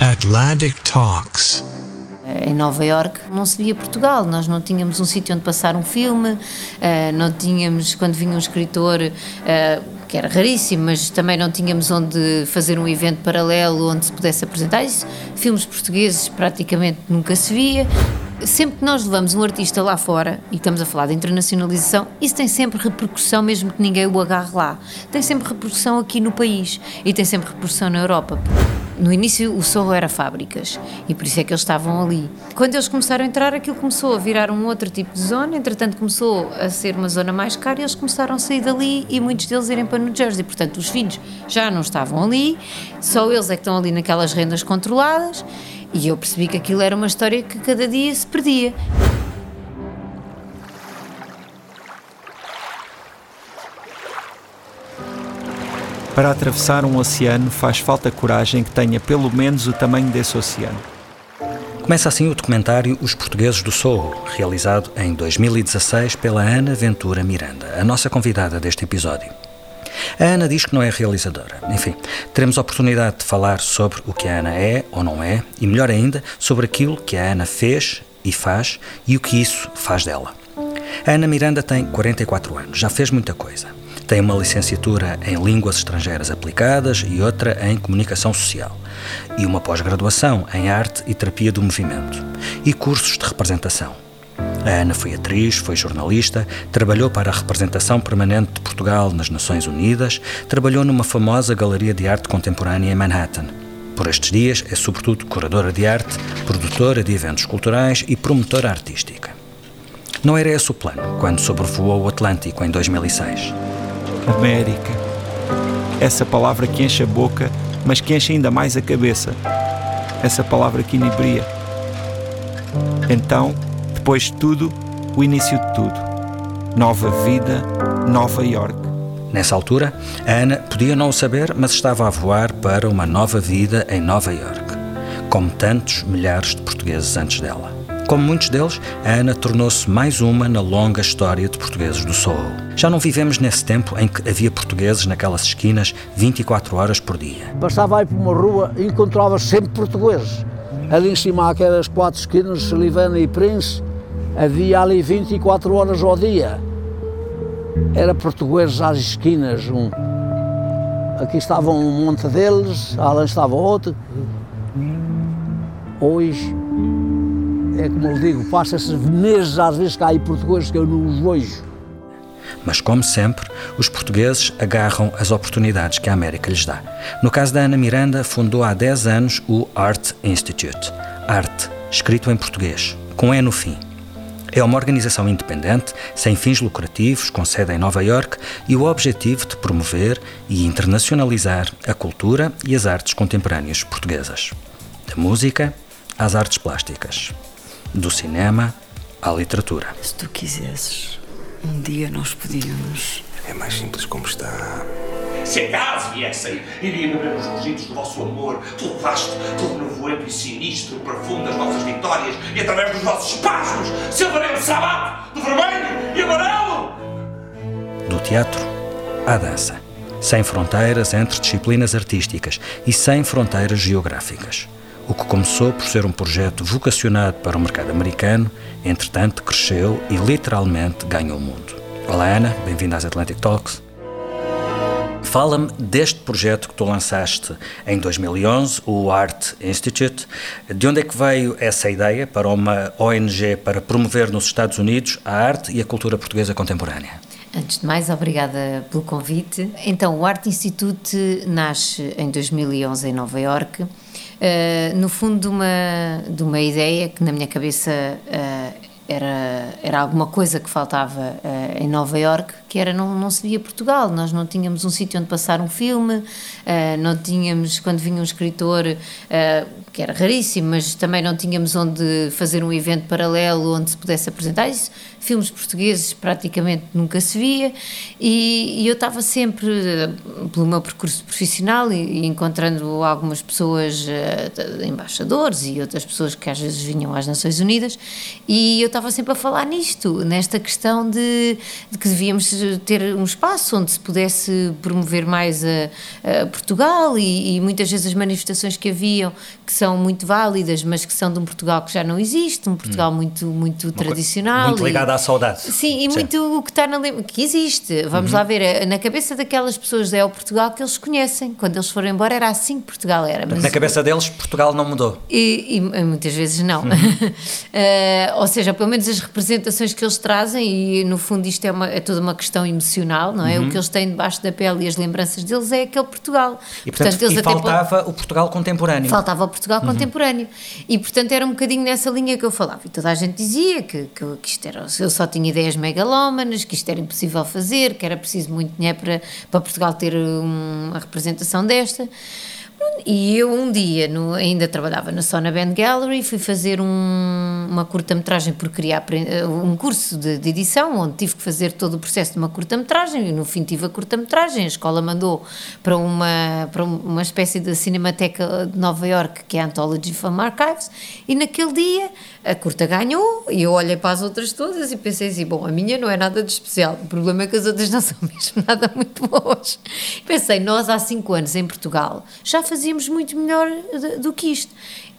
Atlantic Talks. Em Nova York não se via Portugal, nós não tínhamos um sítio onde passar um filme, eh, não tínhamos, quando vinha um escritor, eh, que era raríssimo, mas também não tínhamos onde fazer um evento paralelo onde se pudesse apresentar isso. Filmes portugueses praticamente nunca se via sempre que nós levamos um artista lá fora, e estamos a falar de internacionalização, isso tem sempre repercussão, mesmo que ninguém o agarre lá. Tem sempre repercussão aqui no país e tem sempre repercussão na Europa. No início o Sorro era fábricas e por isso é que eles estavam ali. Quando eles começaram a entrar, aquilo começou a virar um outro tipo de zona, entretanto começou a ser uma zona mais cara e eles começaram a sair dali e muitos deles irem para New Jersey. Portanto, os filhos já não estavam ali, só eles é que estão ali naquelas rendas controladas e eu percebi que aquilo era uma história que cada dia se perdia. Para atravessar um oceano faz falta coragem que tenha pelo menos o tamanho desse oceano. Começa assim o documentário Os Portugueses do Sorro, realizado em 2016 pela Ana Ventura Miranda, a nossa convidada deste episódio. A Ana diz que não é realizadora. Enfim, teremos a oportunidade de falar sobre o que a Ana é ou não é, e melhor ainda, sobre aquilo que a Ana fez e faz e o que isso faz dela. A Ana Miranda tem 44 anos, já fez muita coisa. Tem uma licenciatura em Línguas Estrangeiras Aplicadas e outra em Comunicação Social, e uma pós-graduação em Arte e Terapia do Movimento, e cursos de representação. A Ana foi atriz, foi jornalista, trabalhou para a representação permanente de Portugal nas Nações Unidas, trabalhou numa famosa galeria de arte contemporânea em Manhattan. Por estes dias é sobretudo curadora de arte, produtora de eventos culturais e promotora artística. Não era esse o plano quando sobrevoou o Atlântico em 2006. América. Essa palavra que enche a boca, mas que enche ainda mais a cabeça. Essa palavra que inibria. Então, depois de tudo, o início de tudo. Nova vida, Nova York. Nessa altura, a Ana podia não o saber, mas estava a voar para uma nova vida em Nova York, como tantos milhares de portugueses antes dela. Como muitos deles, a Ana tornou-se mais uma na longa história de portugueses do Soho. Já não vivemos nesse tempo em que havia portugueses naquelas esquinas 24 horas por dia. Bastava ir por uma rua e encontrava sempre portugueses. Ali em cima, aquelas quatro esquinas, Silivana e Prince, havia ali 24 horas ao dia. Era portugueses às esquinas. Um. Aqui estava um monte deles, além estava outro. Hoje, é como eu digo, passa-se meses às vezes cá aí portugueses que eu não os vejo. Mas, como sempre, os portugueses agarram as oportunidades que a América lhes dá. No caso da Ana Miranda, fundou há 10 anos o Art Institute. Arte, escrito em português, com E no fim. É uma organização independente, sem fins lucrativos, com sede em Nova York e o objetivo de promover e internacionalizar a cultura e as artes contemporâneas portuguesas. Da música às artes plásticas, do cinema à literatura. Se tu quisesses, um dia nós podíamos. É mais simples como está. Se acaso viessem, iria beber os registros do vosso amor, todo vasto, todo nevoento e sinistro, profundo das vossas vitórias, e através dos vossos passos, silvaremos sabato, de vermelho e amarelo! Do teatro à dança, sem fronteiras entre disciplinas artísticas e sem fronteiras geográficas. O que começou por ser um projeto vocacionado para o mercado americano, entretanto cresceu e literalmente ganhou o mundo. Olá Ana, bem-vinda às Atlantic Talks. Fala-me deste projeto que tu lançaste em 2011, o Art Institute. De onde é que veio essa ideia para uma ONG para promover nos Estados Unidos a arte e a cultura portuguesa contemporânea? Antes de mais, obrigada pelo convite. Então, o Art Institute nasce em 2011 em Nova York, uh, no fundo de uma, de uma ideia que na minha cabeça uh, era, era alguma coisa que faltava uh, em Nova York, que era não, não se via Portugal, nós não tínhamos um sítio onde passar um filme, uh, não tínhamos, quando vinha um escritor, uh, que era raríssimo, mas também não tínhamos onde fazer um evento paralelo onde se pudesse apresentar isso. Filmes portugueses praticamente nunca se via e, e eu estava sempre, eh, pelo meu percurso profissional e, e encontrando algumas pessoas, uh, embaixadores e outras pessoas que às vezes vinham às Nações Unidas, e eu estava sempre a falar nisto, nesta questão de, de que devíamos ter um espaço onde se pudesse promover mais a, a Portugal e, e muitas vezes as manifestações que haviam que são muito válidas, mas que são de um Portugal que já não existe, um Portugal hum. muito, muito tradicional. Muito ligado e, à saudade. Sim, e sim. muito o que está na que existe. Vamos uhum. lá ver, eh, na cabeça daquelas pessoas é o Portugal que eles conhecem. Quando eles foram embora era assim que Portugal era. Mas na cabeça deles, Portugal não mudou. E, e muitas vezes não. Uhum. uh, ou seja, pelo menos as representações que eles trazem, e no fundo isto é, uma, é toda uma questão emocional, não é? Uhum. O que eles têm debaixo da pele e as lembranças deles é aquele Portugal. E portanto, portanto eles e faltava o Portugal contemporâneo. Faltava o Portugal uhum. contemporâneo. E portanto era um bocadinho nessa linha que eu falava. E toda a gente dizia que, que, que isto era, eu só tinha ideias megalómanas, que isto era impossível fazer, que era preciso muito dinheiro para, para Portugal ter uma representação desta. E eu um dia, no, ainda trabalhava na Sona Band Gallery, fui fazer um, uma curta-metragem por criar um curso de, de, edição, onde tive que fazer todo o processo de uma curta-metragem, e no fim tive a curta-metragem, a escola mandou para uma, para uma espécie de cinemateca de Nova York, que é a Anthology Film Archives, e naquele dia a curta ganhou, e eu olhei para as outras todas e pensei assim, bom, a minha não é nada de especial, o problema é que as outras não são mesmo nada muito boas. Pensei, nós há cinco anos em Portugal já fazíamos muito melhor do que isto.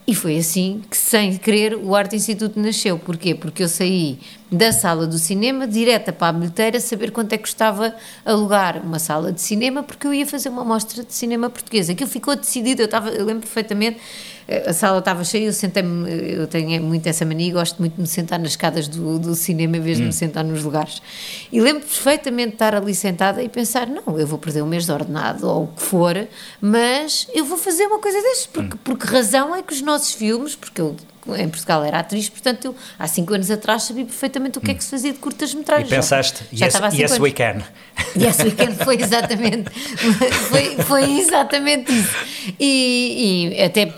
E foi assim que, sem querer, o Arte Instituto nasceu. Porquê? Porque eu saí da sala do cinema direta para a bilheteira saber quanto é que custava alugar uma sala de cinema, porque eu ia fazer uma mostra de cinema português. Aquilo ficou decidido, eu, estava, eu lembro perfeitamente a sala estava cheia, eu sentei-me, eu tenho muito essa mania, gosto muito de me sentar nas escadas do, do cinema em vez de me hum. sentar nos lugares. E lembro perfeitamente de estar ali sentada e pensar: não, eu vou perder um mês de ordenado ou o que for, mas eu vou fazer uma coisa destas, porque, hum. porque razão é que os nossos filmes, porque eu em Portugal era atriz, portanto eu há cinco anos atrás sabia perfeitamente o que é que se fazia de curtas-metragens. E pensaste, já, já yes, yes we can. Yes we can, foi exatamente, foi, foi exatamente isso. E, e, até,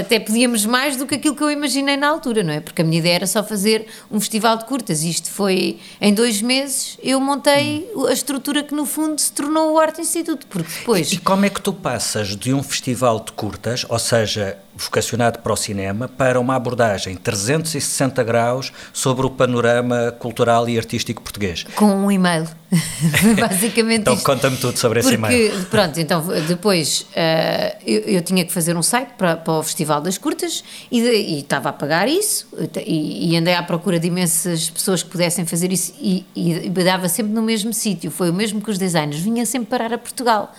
até podíamos mais do que aquilo que eu imaginei na altura, não é? Porque a minha ideia era só fazer um festival de curtas. Isto foi, em dois meses, eu montei a estrutura que no fundo se tornou o Arte Instituto, porque depois... E, e como é que tu passas de um festival de curtas, ou seja, vocacionado para o cinema, para uma abordagem 360 graus sobre o panorama cultural e artístico português. Com um e-mail. Basicamente Então conta-me tudo sobre Porque, esse e-mail. Pronto, então depois uh, eu, eu, tinha que fazer um site para, para o Festival das Curtas e, e estava a pagar isso e, e, andei à procura de imensas pessoas que pudessem fazer isso e, e dava sempre no mesmo sítio. Foi o mesmo que os designers, vinha sempre parar a Portugal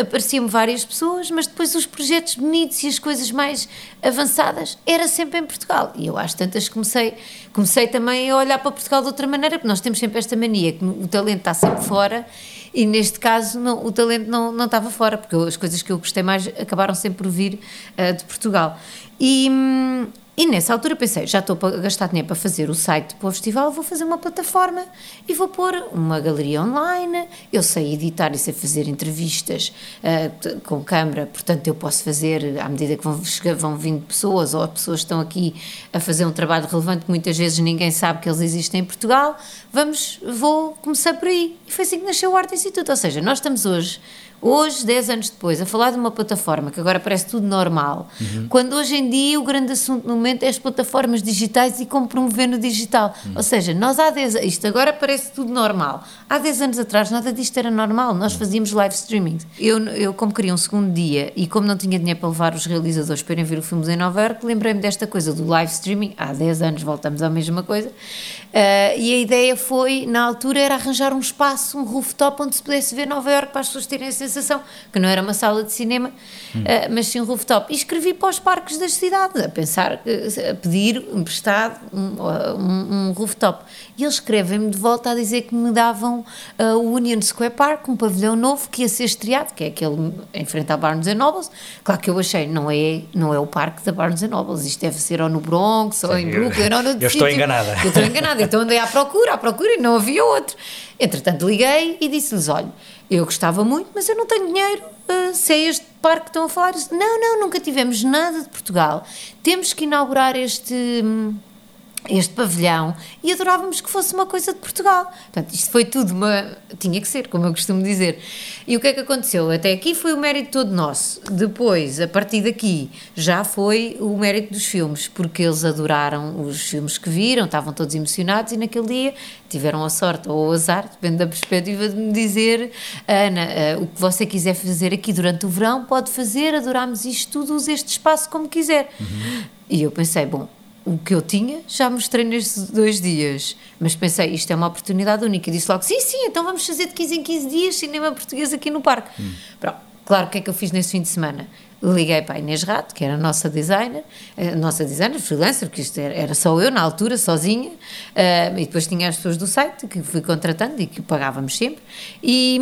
apareciam-me várias pessoas, mas depois os projetos bonitos e as coisas mais avançadas era sempre em Portugal. E eu acho tantas comecei, comecei também a olhar para Portugal de outra maneira, porque nós temos sempre esta mania que o talento está sempre fora e neste caso não, o talento não, não estava fora, porque as coisas que eu gostei mais acabaram sempre por vir uh, de Portugal. E, hum, e nessa altura pensei, já estou a gastar dinheiro para fazer o site para o festival, vou fazer uma plataforma e vou pôr uma galeria online. Eu sei editar e sei fazer entrevistas uh, com câmara, portanto eu posso fazer, à medida que vão, vão vindo pessoas ou pessoas estão aqui a fazer um trabalho relevante que muitas vezes ninguém sabe que eles existem em Portugal, vamos, vou começar por aí. E foi assim que nasceu o Arte Instituto, ou seja, nós estamos hoje Hoje, 10 anos depois, a falar de uma plataforma que agora parece tudo normal, uhum. quando hoje em dia o grande assunto no momento é as plataformas digitais e como promover no digital. Uhum. Ou seja, nós há 10 isto agora parece tudo normal. Há 10 anos atrás nada disto era normal, nós fazíamos live streaming. Eu, eu, como queria um segundo dia e como não tinha dinheiro para levar os realizadores para irem ver o filme em Nova York, lembrei-me desta coisa do live streaming. Há 10 anos voltamos à mesma coisa. Uh, e a ideia foi, na altura, era arranjar um espaço, um rooftop onde se pudesse ver Nova York para as pessoas terem essa sensação, que não era uma sala de cinema, hum. uh, mas sim um rooftop. E escrevi para os parques das cidades, a pensar, a pedir emprestado um, um, um rooftop. E eles escrevem-me de volta a dizer que me davam uh, o Union Square Park, um pavilhão novo que ia ser estreado, que é aquele em frente à Barnes Nobles. Claro que eu achei, não é, não é o parque da Barnes Nobles, isto deve ser ou no Bronx, ou em Brooklyn, ou no Eu estou enganada. Eu estou enganada, então andei à procura, à procura e não havia outro. Entretanto, liguei e disse-lhes: olha, Eu gostava muito, mas eu não tenho dinheiro. Uh, se é este parque que estão a falar, não, não, nunca tivemos nada de Portugal. Temos que inaugurar este. Hum, este pavilhão e adorávamos que fosse uma coisa de Portugal. Portanto, isto foi tudo uma. tinha que ser, como eu costumo dizer. E o que é que aconteceu? Até aqui foi o mérito todo nosso. Depois, a partir daqui, já foi o mérito dos filmes, porque eles adoraram os filmes que viram, estavam todos emocionados e naquele dia tiveram a sorte ou o azar, depende da perspectiva, de me dizer: Ana, uh, o que você quiser fazer aqui durante o verão, pode fazer, adorámos isto tudo, use este espaço como quiser. Uhum. E eu pensei, bom, o que eu tinha já mostrei nestes dois dias. Mas pensei, isto é uma oportunidade única. E disse logo, sim, sim, então vamos fazer de 15 em 15 dias cinema português aqui no parque. Hum. Pronto, claro, o que é que eu fiz nesse fim de semana? Liguei para a Inês Rato, que era a nossa designer, a nossa designer, freelancer, porque isto era, só eu na altura, sozinha, uh, e depois tinha as pessoas do site que fui contratando e que pagávamos sempre. E.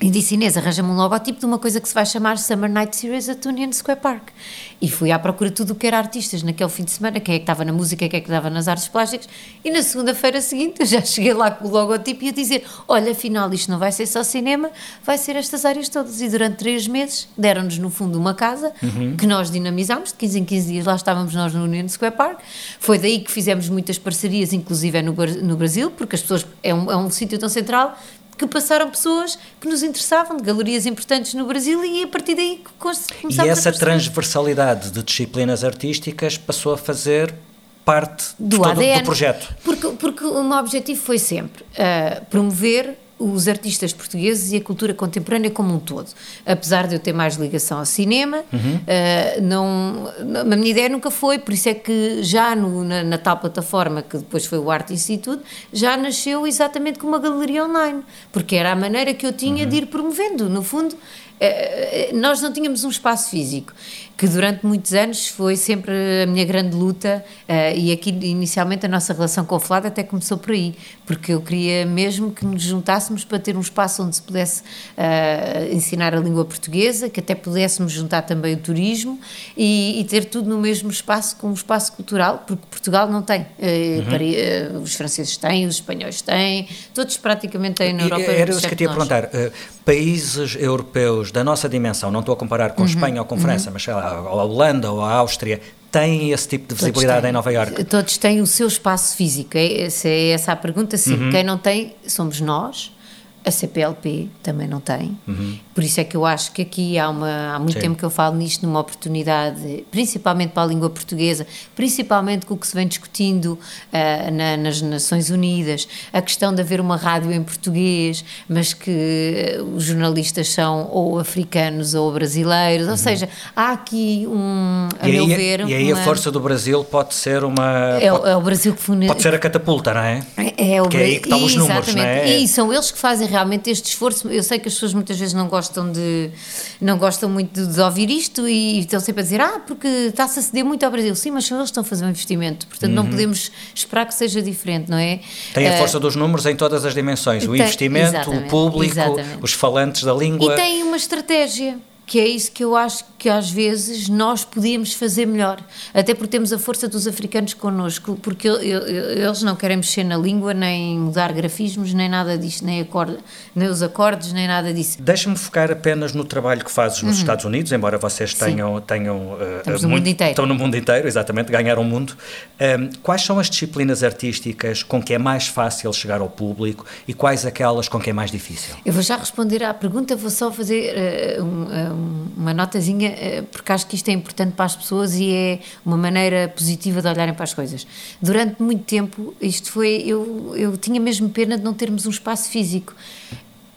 E disse Inês, arranja-me um logotipo de uma coisa que se vai chamar Summer Night Series at Union Square Park. E fui à procura de tudo o que era artistas naquele fim de semana, quem é que estava na música, quem é que estava nas artes plásticas. E na segunda-feira seguinte eu já cheguei lá com o logotipo e a dizer: Olha, afinal isto não vai ser só cinema, vai ser estas áreas todas. E durante três meses deram-nos no fundo uma casa uhum. que nós dinamizámos, de 15 em 15 dias lá estávamos nós no Union Square Park. Foi daí que fizemos muitas parcerias, inclusive é no, no Brasil, porque as pessoas, é um, é um sítio tão central que passaram pessoas que nos interessavam, de galerias importantes no Brasil, e a partir daí começámos E essa transversalidade de disciplinas artísticas passou a fazer parte do, todo, ADN, do projeto. Porque, porque o meu objetivo foi sempre uh, promover os artistas portugueses e a cultura contemporânea como um todo. Apesar de eu ter mais ligação ao cinema, uhum. uh, não, a minha ideia nunca foi, por isso é que já no, na, na, tal plataforma, que depois foi o Arte Instituto, já nasceu exatamente com uma galeria online, porque era a maneira que eu tinha uhum. de ir promovendo. No fundo, uh, nós não tínhamos um espaço físico que durante muitos anos foi sempre a minha grande luta uh, e aqui inicialmente a nossa relação com o Flávio até começou por aí, porque eu queria mesmo que nos juntássemos para ter um espaço onde se pudesse uh, ensinar a língua portuguesa, que até pudéssemos juntar também o turismo e, e, ter tudo no mesmo espaço, com um espaço cultural, porque Portugal não tem. Uh, uhum. para, os franceses têm, os espanhóis têm, todos praticamente têm na Europa. Era isso que eu te ia perguntar. países europeus da nossa dimensão, não estou a comparar com uhum. Espanha ou com França, uhum. mas sei lá, a Holanda ou a Áustria têm esse tipo de visibilidade em Nova Iorque? Todos têm o seu espaço físico. É, se é essa a pergunta, sim. Uhum. Quem não tem somos nós. A CPLP também não tem. Uhum. Por isso é que eu acho que aqui há, uma, há muito Sim. tempo que eu falo nisto, numa oportunidade, principalmente para a língua portuguesa, principalmente com o que se vem discutindo uh, na, nas Nações Unidas, a questão de haver uma rádio em português, mas que uh, os jornalistas são ou africanos ou brasileiros, uhum. ou seja, há aqui um, a e meu aí, ver... E aí uma... a força do Brasil pode ser uma... É, pode, é o Brasil que... Pode ser a catapulta, não é? É, é o que é aí que estão os números, não é? E são eles que fazem realmente este esforço. Eu sei que as pessoas muitas vezes não gostam de não gostam muito de, ouvir isto e estão sempre a dizer ah, porque está-se a ceder muito ao Brasil. Sim, mas são eles que estão a fazer um investimento, portanto uhum. não podemos esperar que seja diferente, não é? Tem a uh, força dos números em todas as dimensões, o tem, investimento, o público, exatamente. os falantes da língua. E tem uma estratégia que é isso que eu acho que às vezes nós podíamos fazer melhor, até porque temos a força dos africanos connosco, porque eles não querem mexer na língua, nem mudar grafismos, nem nada disso, nem, acorde, nem os acordes, nem nada disso. Deixa-me focar apenas no trabalho que fazes nos uhum. Estados Unidos, embora vocês tenham. tenham uh, no muito, mundo inteiro. Estão no mundo inteiro, exatamente, ganharam o mundo. Um, quais são as disciplinas artísticas com que é mais fácil chegar ao público e quais aquelas com que é mais difícil? Eu vou já responder à pergunta, vou só fazer uh, um, uma notazinha, eh, porque acho que isto é importante para as pessoas e é uma maneira positiva de olharem para as coisas. Durante muito tempo, isto foi. Eu, eu tinha mesmo pena de não termos um espaço físico.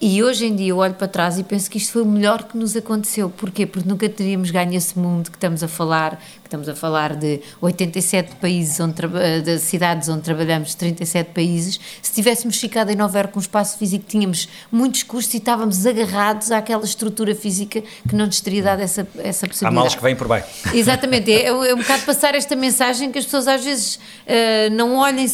E hoje em dia eu olho para trás e penso que isto foi o melhor que nos aconteceu. Porquê? Porque nunca teríamos ganho esse mundo que estamos a falar, que estamos a falar de 87 países, onde, de cidades onde trabalhamos, 37 países. Se tivéssemos ficado em Nova Iorque com um espaço físico, tínhamos muitos custos e estávamos agarrados àquela estrutura física que não nos teria dado essa, essa possibilidade. Há males que vêm por bem. Exatamente. É, é um bocado passar esta mensagem que as pessoas às vezes uh, não olhem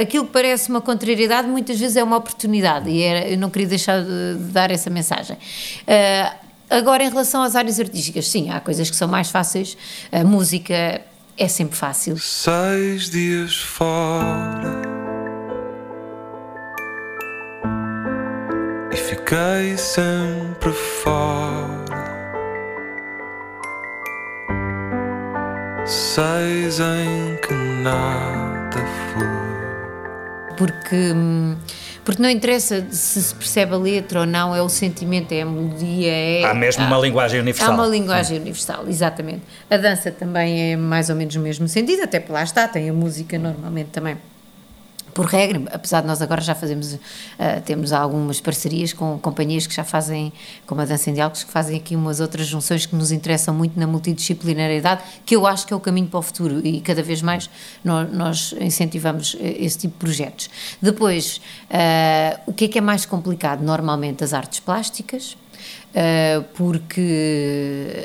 aquilo que parece uma contrariedade, muitas vezes é uma oportunidade. E era, eu não queria deixar de, dar essa mensagem. Uh, agora, em relação às áreas artísticas, sim, há coisas que são mais fáceis. A música é sempre fácil. Seis dias fora e Fiquei sempre fora. Seis em que nada foi. Porque, hum, porque não interessa se se percebe a letra ou não, é o sentimento, é a melodia, é. Há mesmo uma linguagem universal. Há uma linguagem universal, exatamente. A dança também é mais ou menos no mesmo sentido, até lá está, tem a música normalmente também. Por regra, apesar de nós agora já fazemos, uh, temos algumas parcerias com companhias que já fazem, como a Dança em Diálogos, que fazem aqui umas outras junções que nos interessam muito na multidisciplinariedade, que eu acho que é o caminho para o futuro e cada vez mais nós, nós incentivamos eh, esse tipo de projetos. Depois, uh, o que é que é mais complicado? Normalmente as artes plásticas, Uh, porque,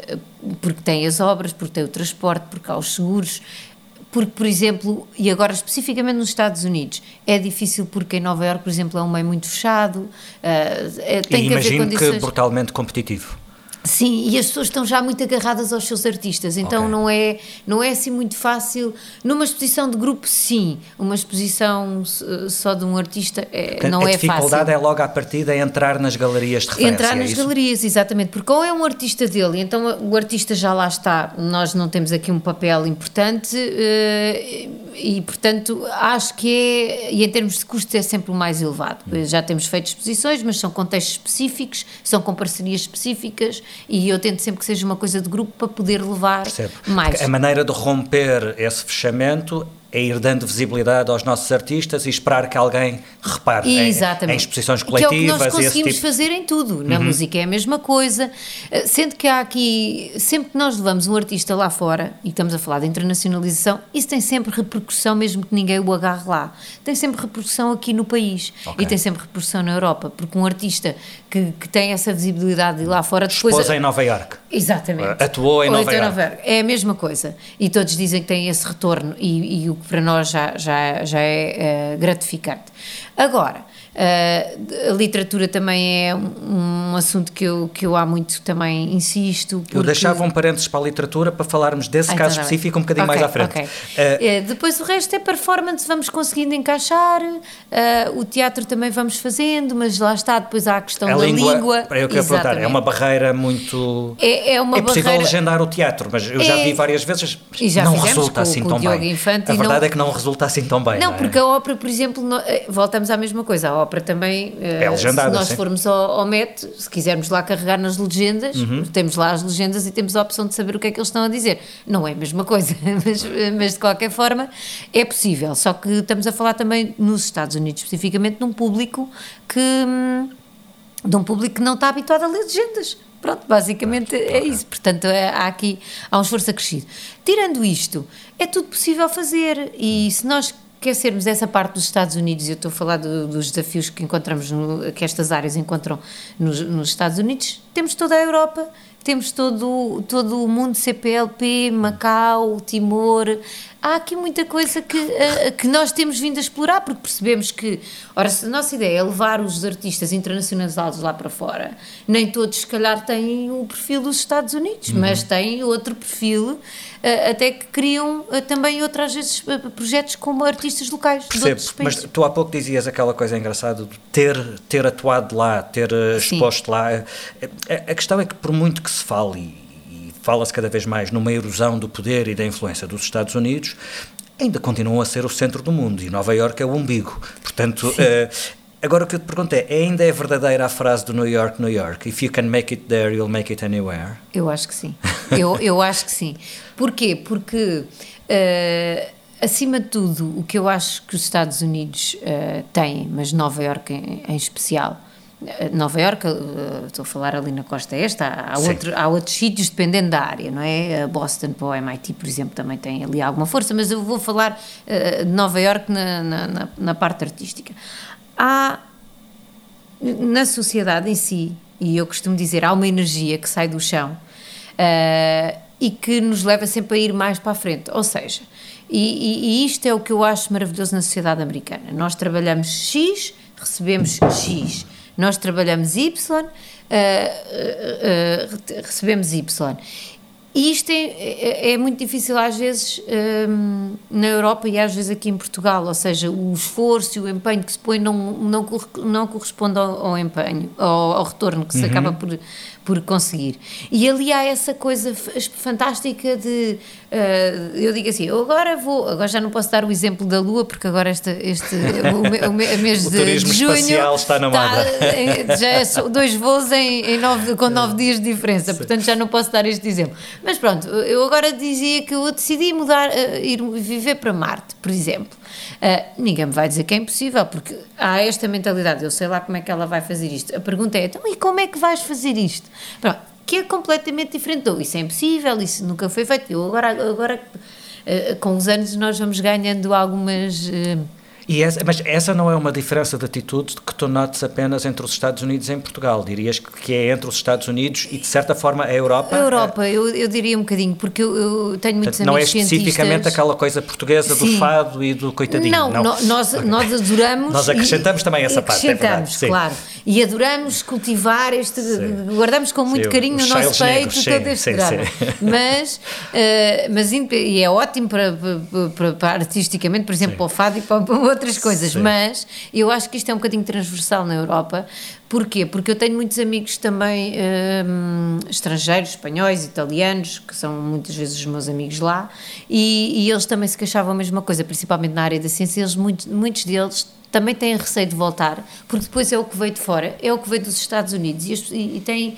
porque tem as obras, porque tem o transporte, porque há os seguros, porque, por exemplo, e agora especificamente nos Estados Unidos, é difícil porque em Nova Iorque, por exemplo, é um meio muito fechado, uh, tem e que haver imagino condições... que brutalmente competitivo. Sim, e as pessoas estão já muito agarradas aos seus artistas, então Ok. não, é, não é assim muito fácil. Numa exposição de grupo, sim, uma exposição s- só de um artista é, não a é fácil. dificuldade é logo à partida entrar nas galerias de referência. Entrar é nas isso? galerias, exatamente, porque ou é um artista dele, então o artista já lá está, nós não temos aqui um papel importante eh, e, portanto, acho que é, e em termos de custos é sempre o mais elevado. Já temos feito exposições, mas são contextos específicos, são com parcerias específicas e eu tento sempre que seja uma coisa de grupo para poder levar Percebo. mais. Porque A maneira de romper esse fechamento é ir dando visibilidade aos nossos artistas e esperar que alguém repare em- em, exposições Que é o que coletivas nós conseguimos tipo. fazer em tudo. Na Uhum. música é a mesma coisa. Eh, Sendo que há aqui, sempre que nós levamos um artista lá fora, e estamos a falar de internacionalização, isso tem sempre repercussão, mesmo que ninguém o agarre lá. Tem sempre repercussão aqui no país. Ok. E tem sempre repercussão na Europa. Porque um artista que, que tem essa visibilidade de lá fora depois. Expôs em Nova Iorque. Exatamente. Atuou em Nova então Iorque. É a mesma coisa. E todos dizem que tem esse retorno e, e o que para nós já, já, já é eh, gratificante. Agora, eh, a literatura também é um, um assunto que eu, que eu há muito também insisto. Eu porque- deixava um parênteses para a literatura para falarmos desse Ah, caso então bem. específico um bocadinho Ok, mais à frente. ok. Eh, Eh, depois o resto é performance, vamos conseguindo encaixar, eh, o teatro também vamos fazendo, mas lá está, depois há a questão a da língua, língua. eu perguntar, é Exatamente. uma barreira muito. É- é uma possível barreira- legendar o teatro, mas eu já É- vi várias vezes. E já não resulta assim tão bem. A verdade não- é que não resulta assim tão bem. Não, é? porque a ópera, por exemplo, eh, voltamos à mesma coisa. A ópera também, eh, É legendada, se nós sim. formos ao, ao MET, se quisermos lá carregar nas legendas, Uhum. temos lá as legendas e temos a opção de saber o que é que eles estão a dizer. Não é a mesma coisa, mas, mas de qualquer forma é possível. Só que estamos a falar também nos Estados Unidos, especificamente, de um público que. hum, de um público que não está habituado a ler legendas. Pronto, basicamente é isso. Portanto, é- há aqui há um esforço acrescido. Tirando isto, é tudo possível fazer e se nós esquecermos essa parte dos Estados Unidos, eu estou a falar do- dos desafios que encontramos, no, que estas áreas encontram nos, nos Estados Unidos, temos toda a Europa, temos todo, todo o mundo CPLP, Macau, Timor. Há aqui muita coisa que, eh, que nós temos vindo a explorar, porque percebemos que, ora, se a nossa ideia é levar os artistas internacionalizados lá para fora, nem todos, se calhar, têm o perfil dos Estados Unidos, Uhum. mas têm outro perfil, eh, até que criam eh, também outras vezes projetos como artistas locais de Percebo, outros mas países. tu há pouco dizias aquela coisa engraçada de ter, ter atuado lá, ter eh, Sim. exposto lá. A, a questão é que, por muito que se fale, fala-se cada vez mais numa erosão do poder e da influência dos Estados Unidos, ainda continuam a ser o centro do mundo e Nova Iorque é o umbigo. Portanto. eh, Agora o que eu te pergunto é, ainda é verdadeira a frase do New York, New York? If you can make it there, you'll make it anywhere? Eu acho que sim. Eu, eu acho que sim. Porquê? Porque, eh, acima de tudo, o que eu acho que os Estados Unidos eh, têm, mas Nova Iorque em, em especial, Nova Iorque, eh, estou a falar ali na costa este, há, outro, há outros sítios dependendo da área, não é? A Boston para o MIT, por exemplo, também tem ali alguma força, mas eu vou falar eh, de Nova Iorque na, na, na- parte artística. Há na sociedade em si, e eu costumo dizer, há uma energia que sai do chão eh, e que nos leva sempre a ir mais para a frente. Ou seja, e, e- e isto é o que eu acho maravilhoso na sociedade americana. Nós trabalhamos X, recebemos X. Nós trabalhamos Y, eh, eh, eh, recebemos Y. E isto é, é, é, muito difícil às vezes hum, na Europa e às vezes aqui em Portugal, ou seja, o esforço e o empenho que se põe não, não, não corresponde ao, ao empenho, ao, ao, retorno que se uhum. acaba por, por conseguir. E ali há essa coisa fantástica de. Uh, eu digo assim, eu agora vou. Agora já não posso dar o exemplo da Lua, porque agora este, este o, o mês o de, junho. está na moda. já é dois voos em, em nove, com nove dias de diferença, Sim. portanto já não posso dar este exemplo. Mas pronto, eu agora dizia que eu decidi mudar, uh, ir viver para Marte, por exemplo. Uh, ninguém me vai dizer que é impossível, porque há esta mentalidade, eu sei lá como é que ela vai fazer isto. A pergunta é, então, e como é que vais fazer isto? Pronto, que é completamente diferente. Então, isso é impossível, isso nunca foi feito. Eu agora, agora uh, com os anos, nós vamos ganhando algumas. E essa, mas essa não é uma diferença de atitude que tu notes apenas entre os Estados Unidos e em Portugal. Dirias que é entre os Estados Unidos e, de certa forma, a Europa? A Europa, é... eu, eu diria um bocadinho, porque eu, eu tenho muitos Portanto, Não é especificamente cientistas. aquela coisa portuguesa Sim. do fado e do coitadinho. Não, não. nós, nós adoramos. nós acrescentamos e, também essa parte. É acrescentamos, é claro. E adoramos cultivar este. Sim. Guardamos com muito sim, carinho no nosso peito todo este drama. Mas, uh, mas e é ótimo para, para, para artisticamente, por exemplo, para o fado e para, para outras coisas. Mas mas eu acho que isto é um bocadinho transversal na Europa. Porquê? Porque eu tenho muitos amigos também hum, estrangeiros, espanhóis, italianos, que são muitas vezes os meus amigos lá, e, e, eles também se queixavam a mesma coisa, principalmente na área da ciência. Eles, muitos, muitos deles também têm receio de voltar, porque depois é o que veio de fora, é o que veio dos Estados Unidos, e, e, e têm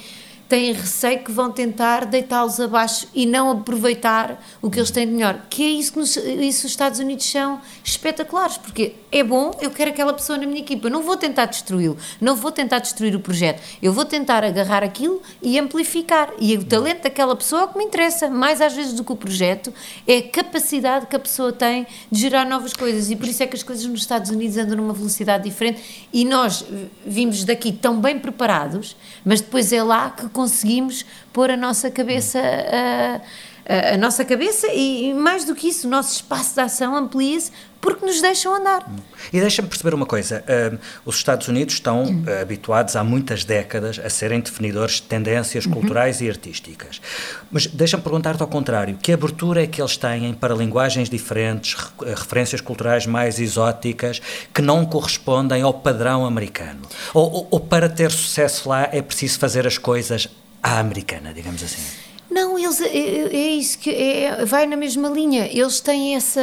têm receio que vão tentar deitá-los abaixo e não aproveitar o que eles têm de melhor. Que é isso que nos, isso os Estados Unidos são espetaculares, porque é bom, eu quero aquela pessoa na minha equipa, não vou tentar destruí-lo, não vou tentar destruir o projeto, eu vou tentar agarrar aquilo e amplificar. E o talento daquela pessoa é o que me interessa, mais às vezes do que o projeto, é a capacidade que a pessoa tem de gerar novas coisas. E por isso é que as coisas nos Estados Unidos andam numa velocidade diferente e nós vimos daqui tão bem preparados, mas depois é lá que conseguimos pôr a nossa cabeça a, a, a nossa cabeça e, mais do que isso, o nosso espaço de ação amplia-se porque nos deixam andar. E deixa-me perceber uma coisa: uh, os Estados Unidos estão uh, habituados há muitas décadas a serem definidores de tendências uhum. culturais e artísticas. Mas deixa-me perguntar-te ao contrário: que abertura é que eles têm para linguagens diferentes, re referências culturais mais exóticas, que não correspondem ao padrão americano? Ou, ou, ou para ter sucesso lá é preciso fazer as coisas à americana, digamos assim? Não, eles é, é isso que é, vai na mesma linha. Eles têm essa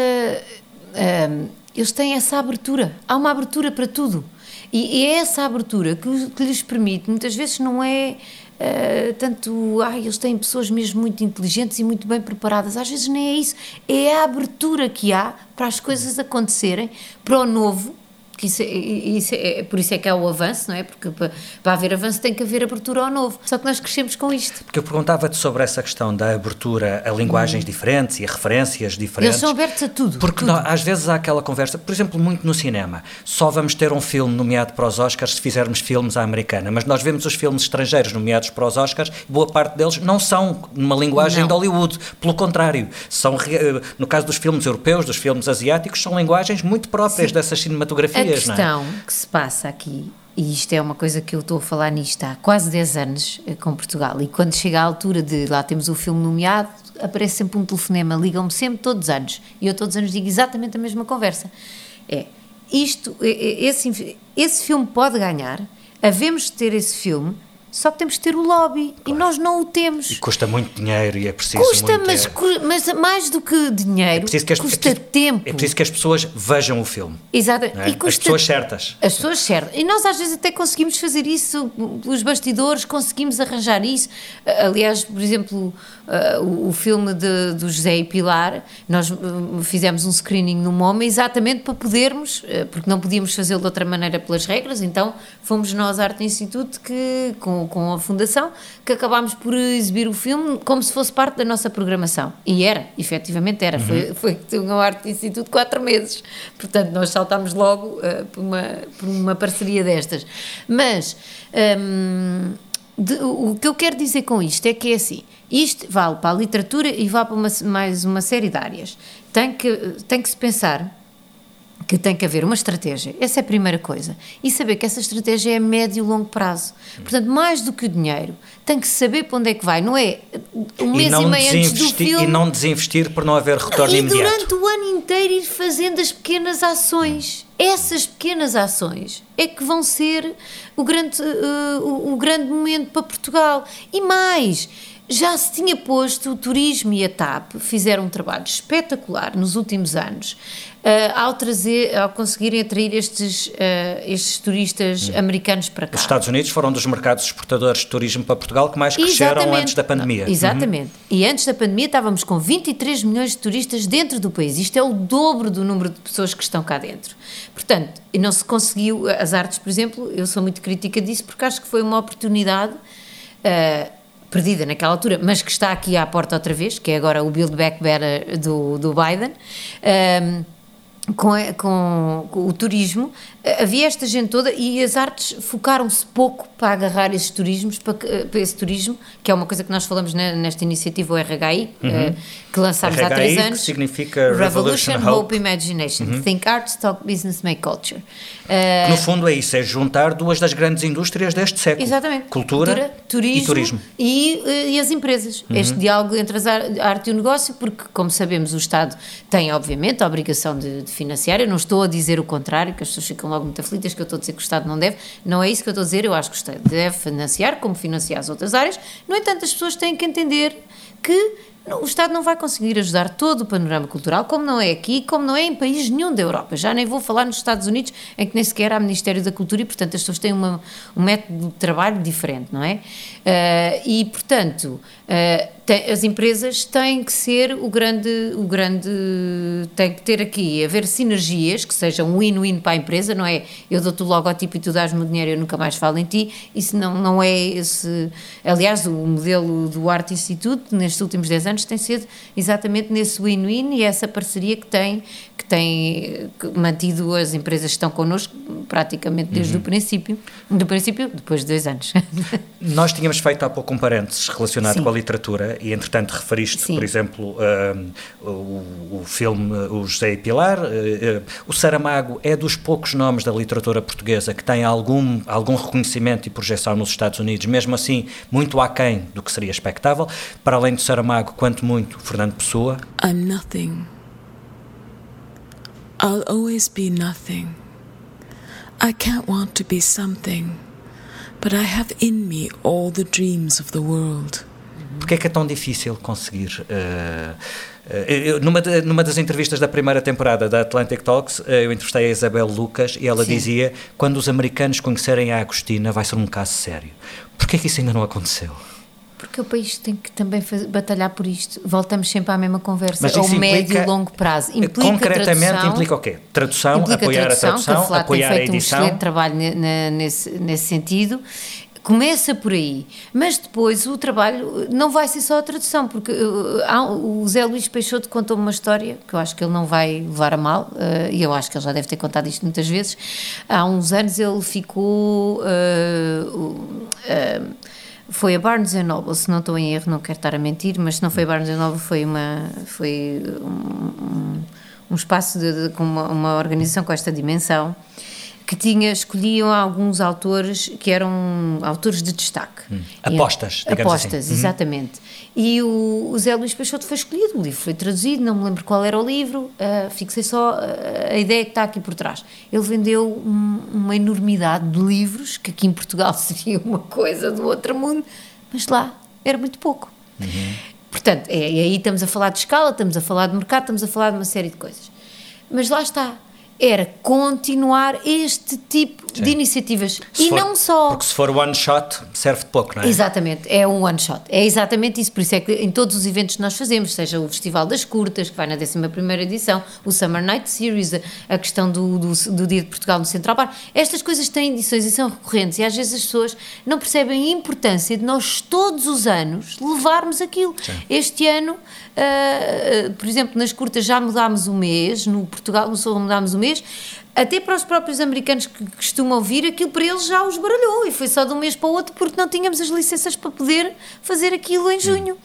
um, eles têm essa abertura. Há uma abertura para tudo. E, é essa abertura que, que, lhes permite, muitas vezes não é uh, tanto, ai, eles têm pessoas mesmo muito inteligentes e muito bem preparadas, às vezes nem é isso, é a abertura que há para as coisas acontecerem, para o novo, que isso, é, isso é, por isso é que há o avanço, não é? Porque para, para haver avanço tem que haver abertura ao novo. Só que nós crescemos com isto. Porque eu perguntava-te sobre essa questão da abertura a linguagens hum. diferentes e a referências diferentes. Eles são abertos a tudo. Porque tudo. Nós, às vezes há aquela conversa, por exemplo, muito no cinema. Só vamos ter um filme nomeado para os Oscars se fizermos filmes à americana. Mas nós vemos os filmes estrangeiros nomeados para os Oscars, boa parte deles não são numa linguagem não. de Hollywood. Pelo contrário, são, eh, no caso dos filmes europeus, dos filmes asiáticos, são linguagens muito próprias Sim. dessas cinematografias. A questão é? que se passa aqui, e isto é uma coisa que eu estou a falar nisto há quase 10 anos eh, com Portugal, e quando chega a altura de lá temos o filme nomeado, aparece sempre um telefonema, ligam-me sempre todos os anos, e eu todos os anos digo exatamente a mesma conversa. É, isto, esse, esse filme pode ganhar, havemos de ter esse filme, só que temos que ter o lobby claro. e nós não o temos. E custa muito dinheiro e é preciso. Custa, muito, mas, é... mas mais do que dinheiro, é que as, custa é preciso, tempo. É preciso que as pessoas vejam o filme. Exato. É? Custa, as pessoas certas. As pessoas certas. E nós às vezes até conseguimos fazer isso pelos bastidores, conseguimos arranjar isso. Aliás, por exemplo, o, o, filme de, do José e Pilar, nós uh, fizemos um screening no MoMA exatamente para podermos, uh, porque não podíamos fazê-lo de outra maneira pelas regras, então fomos nós, Arte Instituto, que com, com a Fundação, que acabámos por exibir o filme como se fosse parte da nossa programação. E era, efetivamente era. Uhum. Foi, foi um Arte Instituto quatro meses. Portanto, nós saltámos logo por, uma, por uma parceria destas. Mas. Um, de, o que eu quero dizer com isto é que é assim, isto vale para a literatura e vale para uma, mais uma série de áreas. Tem que, tem que se pensar que tem que haver uma estratégia. Essa é a primeira coisa. E saber que essa estratégia é a médio e longo prazo. Portanto, mais do que o dinheiro, tem que saber para onde é que vai. Não é um mês e, meio antes do filme. E não desinvestir por não haver retorno e imediato. durante o ano inteiro ir fazendo as pequenas ações. Essas pequenas ações é que vão ser o grande, uh, o, o grande momento para Portugal. E mais, já se tinha posto o turismo e a TAP fizeram um trabalho espetacular nos últimos anos ao trazer, ao conseguirem atrair estes, uh, estes turistas hum. americanos para cá. Os Estados Unidos foram dos mercados exportadores de turismo para Portugal que mais cresceram Exatamente. antes da pandemia. Não, exatamente. Uhum. E antes da pandemia estávamos com 23 milhões de turistas dentro do país. Isto é o dobro do número de pessoas que estão cá dentro. Portanto, não se conseguiu, as artes, por exemplo, eu sou muito crítica disso porque acho que foi uma oportunidade. Uh, perdida naquela altura, mas que está aqui à porta outra vez, que é agora o Build Back Better do, do Biden. Um, com, com, com, o turismo, havia esta gente toda e as artes focaram-se pouco para agarrar esses turismos, para, para, esse turismo, que é uma coisa que nós falamos nesta iniciativa, o RHI, uhum. Eh, que lançámos RHI, há três anos. Que significa Revolution, Revolution Hope, Imagination. Uhum. Think Arts, Talk Business, Make Culture. Uh, no fundo é isso, é juntar duas das grandes indústrias deste século. Exatamente. Cultura, Cultura turismo, e turismo. E, eh, e as empresas. Uhum. Este diálogo entre a arte e o negócio, porque, como sabemos, o Estado tem, obviamente, a obrigação de, de financiar. Eu não estou a dizer o contrário, que as pessoas ficam logo muito aflitas, que eu estou a dizer que o Estado não deve. Não é isso que eu estou a dizer. Eu acho que o Estado deve financiar, como financiar as outras áreas. No entanto, as pessoas têm que entender que o Estado não vai conseguir ajudar todo o panorama cultural, como não é aqui, como não é em país nenhum da Europa. Já nem vou falar nos Estados Unidos, em que nem sequer há Ministério da Cultura e, portanto, as pessoas têm uma, um método de trabalho diferente, não é? Uh, e, portanto, uh, tem, as empresas têm que ser o grande, o grande, tem que ter aqui, haver sinergias que sejam win-win para a empresa, não é? Eu dou-te o logotipo e tu dás-me o dinheiro e eu nunca mais falo em ti, isso não, não é esse, aliás, o modelo do Arte Instituto, nestes últimos 10 anos, tem sido exatamente nesse win-win e essa parceria que tem, que tem mantido as empresas que estão connosco praticamente desde uhum. o princípio, do princípio, depois de dois anos. Nós tínhamos feito há pouco um parênteses relacionado Sim. com a literatura e, entretanto, referiste, Sim. por exemplo, uh, o, o, filme O José e Pilar. Uh, uh, o Saramago é dos poucos nomes da literatura portuguesa que tem algum, algum reconhecimento e projeção nos Estados Unidos, mesmo assim, muito aquém do que seria expectável. Para além do Saramago, quanto muito, Fernando Pessoa. I'm nothing. I'll always be nothing. I can't want to be something, but I have in me all the dreams of the world. Porquê é que é tão difícil conseguir? Uh, eu, numa, de, numa das entrevistas da primeira temporada da Atlantic Talks, eu entrevistei a Isabel Lucas e ela Sim. dizia: quando os americanos conhecerem a Agostina, vai ser um caso sério. Porquê que isso ainda não aconteceu? Porque o país tem que também fazer, batalhar por isto. Voltamos sempre à mesma conversa. Mas ao médio e longo prazo. Implica concretamente tradução, implica o quê? Tradução, apoiar tradução, a tradução, a apoiar tem feito a edição. um excelente trabalho nesse, nesse sentido. Começa por aí, mas depois o trabalho não vai ser só a tradução, porque uh, o Zé Luís Peixoto contou uma história que eu acho que ele não vai levar a mal, uh, e eu acho que ele já deve ter contado isto muitas vezes. Há uns anos ele ficou. Uh, foi a Barnes Noble, se não estou em erro, não quero estar a mentir, mas se não foi a Barnes Noble, foi uma foi um, um espaço de, de, com uma, uma organização com esta dimensão que tinha, escolhiam alguns autores que eram autores de destaque. Hum. Apostas, e, Apostas, assim. exatamente. Uhum. E o, o, Zé Luís Peixoto foi escolhido, o livro foi traduzido, não me lembro qual era o livro, uh, fixei só uh, a ideia que está aqui por trás. Ele vendeu um, uma enormidade de livros, que aqui em Portugal seria uma coisa do outro mundo, mas lá era muito pouco. Uhum. Portanto, é, aí estamos a falar de escala, estamos a falar de mercado, estamos a falar de uma série de coisas. Mas lá está, era continuar este tipo Sim. de iniciativas. Se e for, não só. Porque se for one shot, serve de pouco, não é? Exatamente, é um one shot. É exatamente isso. Por isso é que em todos os eventos que nós fazemos, seja o Festival das Curtas, que vai na 11 edição, o Summer Night Series, a questão do, do, do, Dia de Portugal no Central Bar, estas coisas têm edições e são recorrentes. E às vezes as pessoas não percebem a importância de nós todos os anos levarmos aquilo. Sim. Este ano Uh, por exemplo, nas curtas já mudámos o mês, no Portugal no Sul mudámos o mês, até para os próprios americanos que costumam costuma ouvir, aquilo para eles já os baralhou e foi só de um mês para o outro porque não tínhamos as licenças para poder fazer aquilo em junho.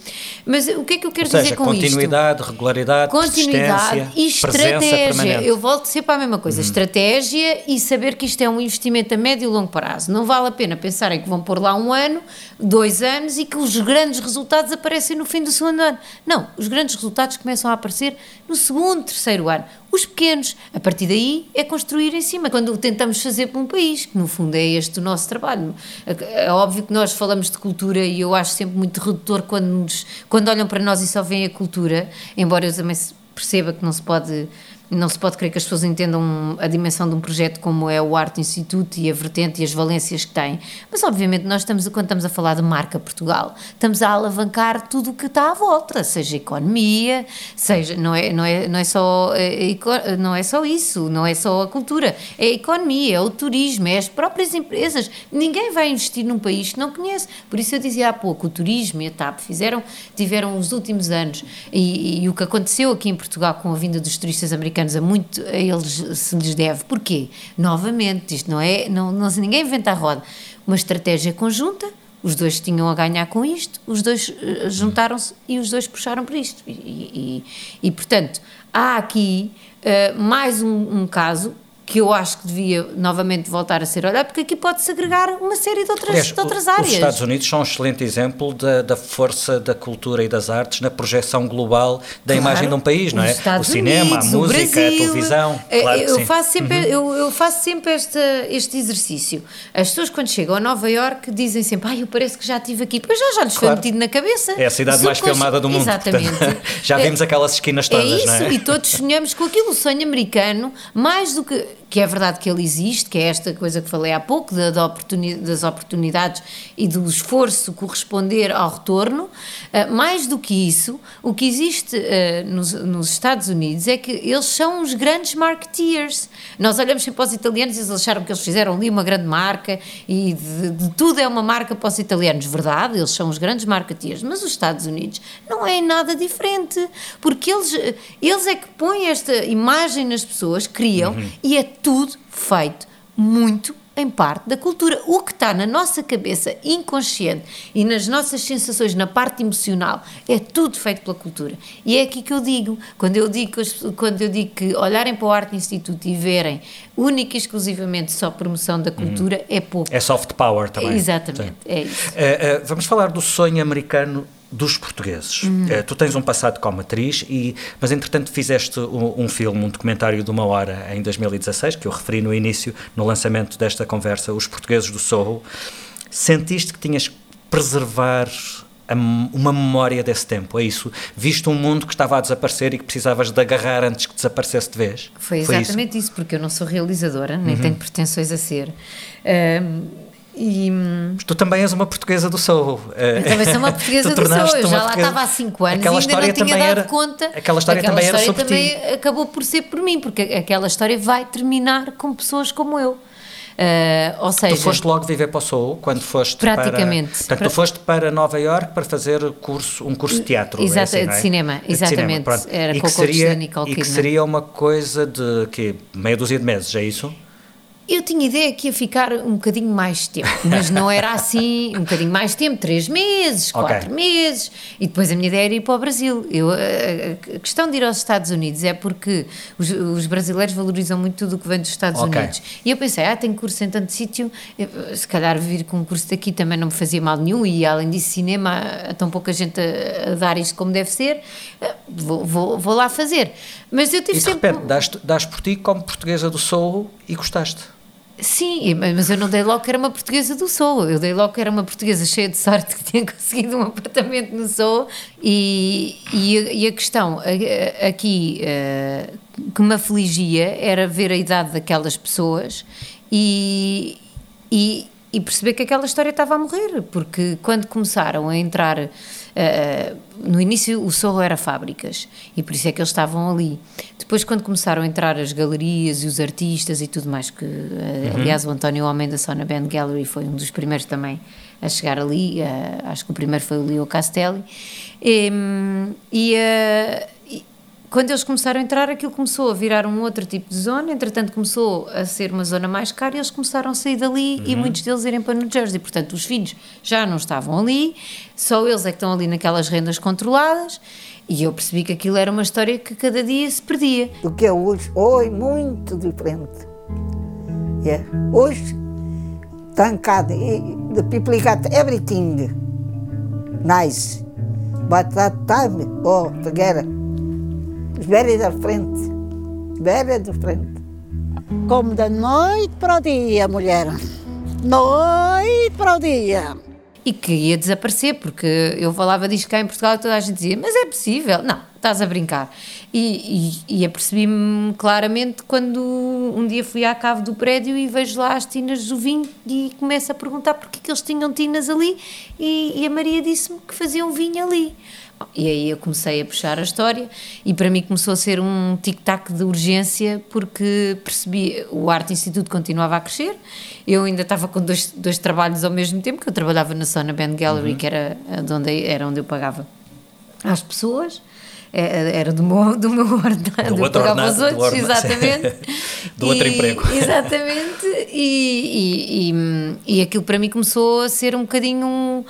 Mas o que é que eu quero seja, dizer com continuidade, regularidade, Continuidade e estratégia. Eu volto sempre à mesma coisa: estratégia e saber que isto é um investimento a médio e longo prazo. Não vale a pena pensarem que vão pôr lá um ano, dois anos e que os grandes resultados aparecem no fim do segundo ano. Não, os grandes resultados começam a aparecer no segundo, terceiro ano. Os pequenos, a partir daí, é construir em cima. Quando tentamos fazer para um país, que no fundo é este o nosso trabalho. É óbvio que nós falamos de cultura e eu acho sempre muito redutor quando, nos, quando olham para nós e só veem a cultura, embora eu também perceba que não se pode não se pode crer que as pessoas entendam a dimensão de um projeto como é o Arte Instituto e a vertente e as valências que tem. Mas, obviamente, nós estamos, quando estamos a falar de marca Portugal, estamos a alavancar tudo o que está à volta, seja economia, seja, não é, não é, não é, só, é, não é só isso, não é só a cultura, é a economia, é o turismo, é as próprias empresas. Ninguém vai investir num país que não conhece. Por isso eu dizia há pouco, o turismo e a TAP fizeram, tiveram os últimos anos, e, e o que aconteceu aqui em Portugal com a vinda dos turistas americanos a muito a eles se lhes deve. Porquê? Novamente, isto não é, não, não ninguém inventa a roda. Uma estratégia conjunta, os dois tinham a ganhar com isto, os dois uh, juntaram-se e os dois puxaram por isto. E, e, e portanto, há aqui uh, mais um, um caso que eu acho que devia novamente voltar a ser olhado, porque aqui pode-se agregar uma série de outras, Aliás, de outras áreas. Os Estados Unidos são um excelente exemplo da, da, força da cultura e das artes na projeção global da Claro. imagem de um país, não é? Os Estados o cinema, Unidos, a música, a Brasil. televisão. Eh, Claro eu, faço sempre, Uhum. eu, eu faço sempre esta, este exercício. As pessoas, quando chegam a Nova Iorque, dizem sempre: Ai, eu parece que já estive aqui. Pois já, já lhes foi Claro. metido na cabeça. É a cidade mais filmada do mundo. Exatamente. portanto, já É- vimos aquelas esquinas é todas, isso, não é? e todos sonhamos com aquilo, o sonho americano, mais do que. Que é verdade que ele existe, que é esta coisa que falei há pouco, da, da oportuni- das oportunidades e do esforço corresponder ao retorno. Ah, mais do que isso, o que existe ah, nos, nos Estados Unidos é que eles são os grandes marketeers. Nós olhamos sempre para os italianos e eles acharam que eles fizeram ali uma grande marca e de, de tudo é uma marca para os italianos. Verdade, eles são os grandes marketeers, mas os Estados Unidos não é nada diferente, porque eles, eles é que põem esta imagem nas pessoas, criam e é tudo feito muito em parte da cultura. O que está na nossa cabeça inconsciente e nas nossas sensações, na parte emocional, é tudo feito pela cultura. E é aqui que eu digo, quando eu digo, que quando eu digo que olharem para o Arte Instituto e verem única e exclusivamente só promoção da cultura, é pouco. É soft power também. Exatamente, Sim. é isso. Eh, eh, vamos falar do sonho americano dos portugueses. Uhum. Eh, tu tens um passado como atriz, e, mas entretanto fizeste um, um filme, um documentário de uma hora em 2016, que eu referi no início, no lançamento desta conversa, Os Portugueses do Sorro. Sentiste que tinhas que preservar a uma memória desse tempo, é isso? Visto um mundo que estava a desaparecer e que precisavas de agarrar antes que desaparecesse de vez? Foi isso? exatamente isso? porque eu não sou realizadora, nem Uhum. tenho pretensões a ser. E Mas tu também és uma portuguesa do Sorro. Eh, eu também sou uma portuguesa Tu do Sou, eu já lá portuguesa- estava há 5 anos Aquela e ainda não tinha também dado era- conta. aquela história também era história sobre ti. também acabou por ser por mim, porque aquela história vai terminar com pessoas como eu. Ah, ou seja, Tu foste logo viver para o Soul quando foste Praticamente. para... Portanto, Pra- tu foste para Nova York para fazer curso, um curso de teatro. é Exato, assim, de não é? cinema, De exatamente. pronto. Era e com o seria, da Nicole E que Kidman. seria uma coisa de que meia dúzia de meses, é isso? Eu tinha ideia que ia ficar um bocadinho mais tempo, mas não era assim, um bocadinho mais tempo, três meses, quatro meses, e depois a minha ideia era ir para o Brasil. Eu, a, questão de ir aos Estados Unidos é porque os, os brasileiros valorizam muito tudo o que vem dos Estados Ok. Unidos. E eu pensei, ah, tenho curso em tanto sítio, se calhar vir com um curso daqui também não me fazia mal nenhum, e além disso, cinema, há tão pouca gente a, a dar isto como deve ser, eh, vou, vou, vou lá fazer. Mas eu tive E de sempre. repente dás, dás por ti como portuguesa do Soul e gostaste. Sim, mas eu não dei logo que era uma portuguesa do Sol, eu dei logo que era uma portuguesa cheia de sorte que tinha conseguido um apartamento no Sol e, e, a, e a questão aqui eh, que me afligia era ver a idade daquelas pessoas e, e, e perceber que aquela história estava a morrer, porque quando começaram a entrar eh, no início o Sorro era fábricas e por isso é que eles estavam ali. Depois, quando começaram a entrar as galerias e os artistas e tudo mais, que eh, Uhum. aliás o António Homem da Sona Band Gallery foi um dos primeiros também a chegar ali, eh, acho que o primeiro foi o Leo Castelli. E, e quando eles começaram a entrar, aquilo começou a virar um outro tipo de zona, entretanto começou a ser uma zona mais cara e eles começaram a sair dali uhum. e muitos deles irem para New Jersey. Portanto, os filhos já não estavam ali, só eles é que estão ali naquelas rendas controladas. E eu percebi que aquilo era uma história que cada dia se perdia. O que é hoje, hoje muito diferente. Yeah. Hoje, thank God, the people got everything nice. But that time, oh, together, it's very different. Very different. Como da noite para o dia, mulher. Noite para o dia e que ia desaparecer, porque eu falava disto cá em Portugal e toda a gente dizia, mas é possível. Não, estás a brincar. E, e, e apercebi-me claramente quando um dia fui à cave do prédio e vejo lá as tinas do vinho e começo a perguntar porque que eles tinham tinas ali e, e a Maria disse-me que faziam vinho ali. E aí eu comecei a puxar a história e para mim começou a ser um tic-tac de urgência porque percebi, o Arte Instituto continuava a crescer, eu ainda estava com dois, dois trabalhos ao mesmo tempo, que eu trabalhava na Sona Band Gallery, uhum. que era onde, era onde eu pagava às pessoas, é, é, era do meu, do meu ordenado, do eu pagava os outros, do exatamente. do outro emprego. Exatamente, e, e, e, e aquilo para mim começou a ser um bocadinho... Um,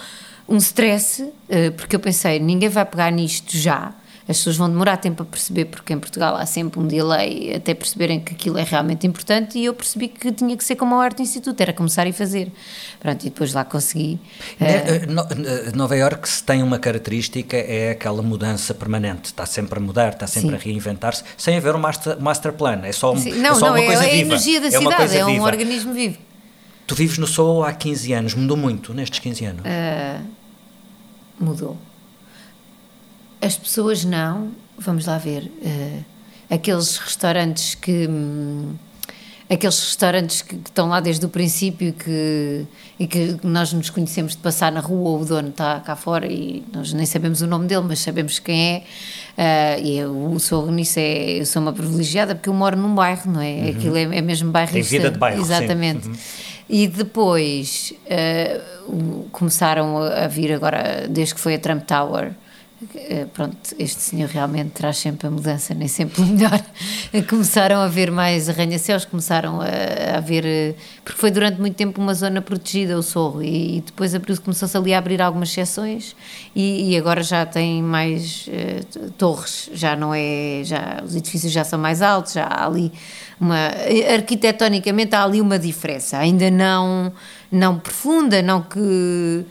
um stress, eh, porque eu pensei, ninguém vai pegar nisto já, as pessoas vão demorar tempo a perceber, porque em Portugal há sempre um delay até perceberem que aquilo é realmente importante, e eu percebi que tinha que ser como o Arte Instituto, era começar e fazer. Pronto, e depois lá consegui. Uh... Nova York se tem uma característica, é aquela mudança permanente, está sempre a mudar, está sempre Sim. a reinventar-se, sem haver um master, master plan, é só, um, não, é só não, uma é, coisa é viva. É a energia da é cidade, é um viva. organismo vivo. Tu vives no Soul há 15 anos, mudou muito nestes 15 anos? Uh, mudou. As pessoas não, vamos lá ver, uh, aqueles restaurantes que. Um, aqueles restaurantes que, que, estão lá desde o princípio que, e que nós nos conhecemos de passar na rua ou o dono está cá fora e nós nem sabemos o nome dele, mas sabemos quem é. Uh, e eu sou nisso, é, eu sou uma privilegiada porque eu moro num bairro, não é? Uhum. Aquilo é, é mesmo bairrista. Tem vida de bairro, Exatamente. Uhum. E depois uh, começaram a vir agora, desde que foi a Trump Tower, pronto, este senhor realmente traz sempre a mudança, nem sempre o melhor. começaram a haver mais arranha-céus, começaram a, a haver. Uh, porque foi durante muito tempo uma zona protegida, o Sorro, e, e depois começou-se ali a abrir algumas exceções, e, e agora já tem mais torres, já não é. Já, os edifícios já são mais altos, já há ali uma arquitetonicamente há ali uma diferença, ainda não não profunda, não que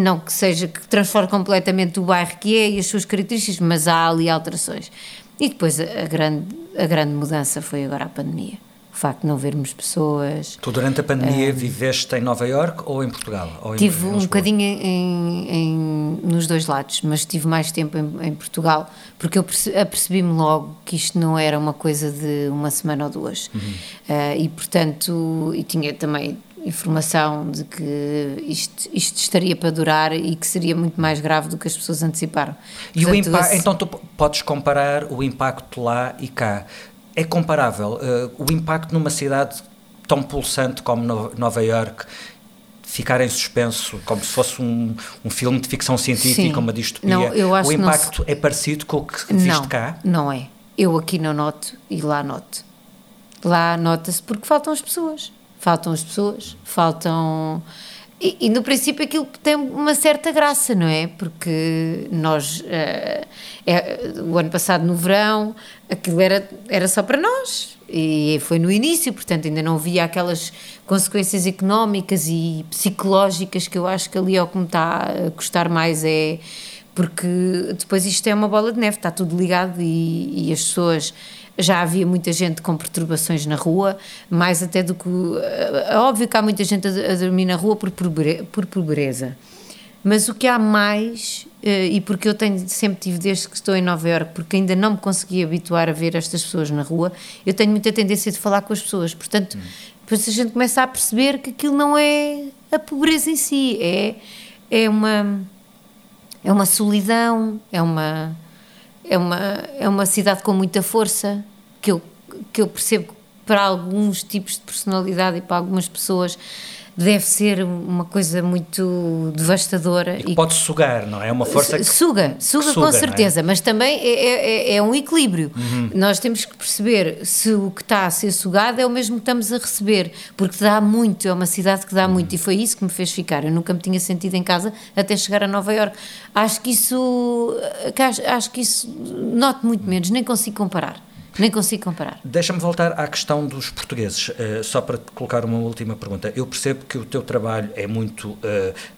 não que seja que transforme completamente o bairro que é e as suas características, mas há ali alterações. E depois a, grande a grande mudança foi agora a pandemia facto de não vermos pessoas. Tu durante a pandemia uh, viveste em Nova York ou em Portugal? Ou tive em, um bocadinho em, em, nos dois lados, mas tive mais tempo em, em Portugal, porque eu apercebi-me logo que isto não era uma coisa de uma semana ou duas. Uhum. Uh, e portanto, e tinha também informação de que isto, isto, estaria para durar e que seria muito mais grave do que as pessoas anteciparam. E Portanto, o esse... Então tu podes comparar o impacto lá e cá é comparável uh, o impacto numa cidade tão pulsante como Nova York ficar em suspenso como se fosse um, um filme de ficção científica, Sim. uma distopia. Não, eu acho o impacto se... é parecido com o que viste não, cá? Não é. Eu aqui não noto e lá noto. Lá nota-se porque faltam as pessoas. Faltam as pessoas, faltam. E, e, no princípio aquilo tem uma certa graça, não é? Porque nós, uh, é, o ano passado no verão, aquilo era, era só para nós e foi no início, portanto ainda não havia aquelas consequências económicas e psicológicas que eu acho que ali é o que me está a custar mais é porque depois isto é uma bola de neve, está tudo ligado e, e as pessoas já havia muita gente com perturbações na rua, mais até do que. É óbvio que há muita gente a, a dormir na rua por, por pobreza. Mas o que há mais, eh, e porque eu tenho, sempre tive desde que estou em Nova Iorque, porque ainda não me consegui habituar a ver estas pessoas na rua, eu tenho muita tendência de falar com as pessoas. Portanto, hum. depois a gente começa a perceber que aquilo não é a pobreza em si, é, é, uma, é uma solidão, é uma, é, uma, é uma cidade com muita força, que eu, que eu percebo que para alguns tipos de personalidade e para algumas pessoas deve ser uma coisa muito devastadora. E pode sugar, não é? É uma força que suga, suga, que suga com certeza, é? mas também é, é, é, um equilíbrio. Uhum. Nós temos que perceber se o que está a ser sugado é o mesmo que estamos a receber, porque dá muito, é uma cidade que dá uhum. muito, e foi isso que me fez ficar. Eu nunca me tinha sentido em casa até chegar a Nova York. Acho que isso, acho que isso noto muito menos, nem consigo comparar. Nem consigo comparar. Deixa-me voltar à questão dos portugueses, uh, só para te colocar uma última pergunta. Eu percebo que o teu trabalho é muito uh,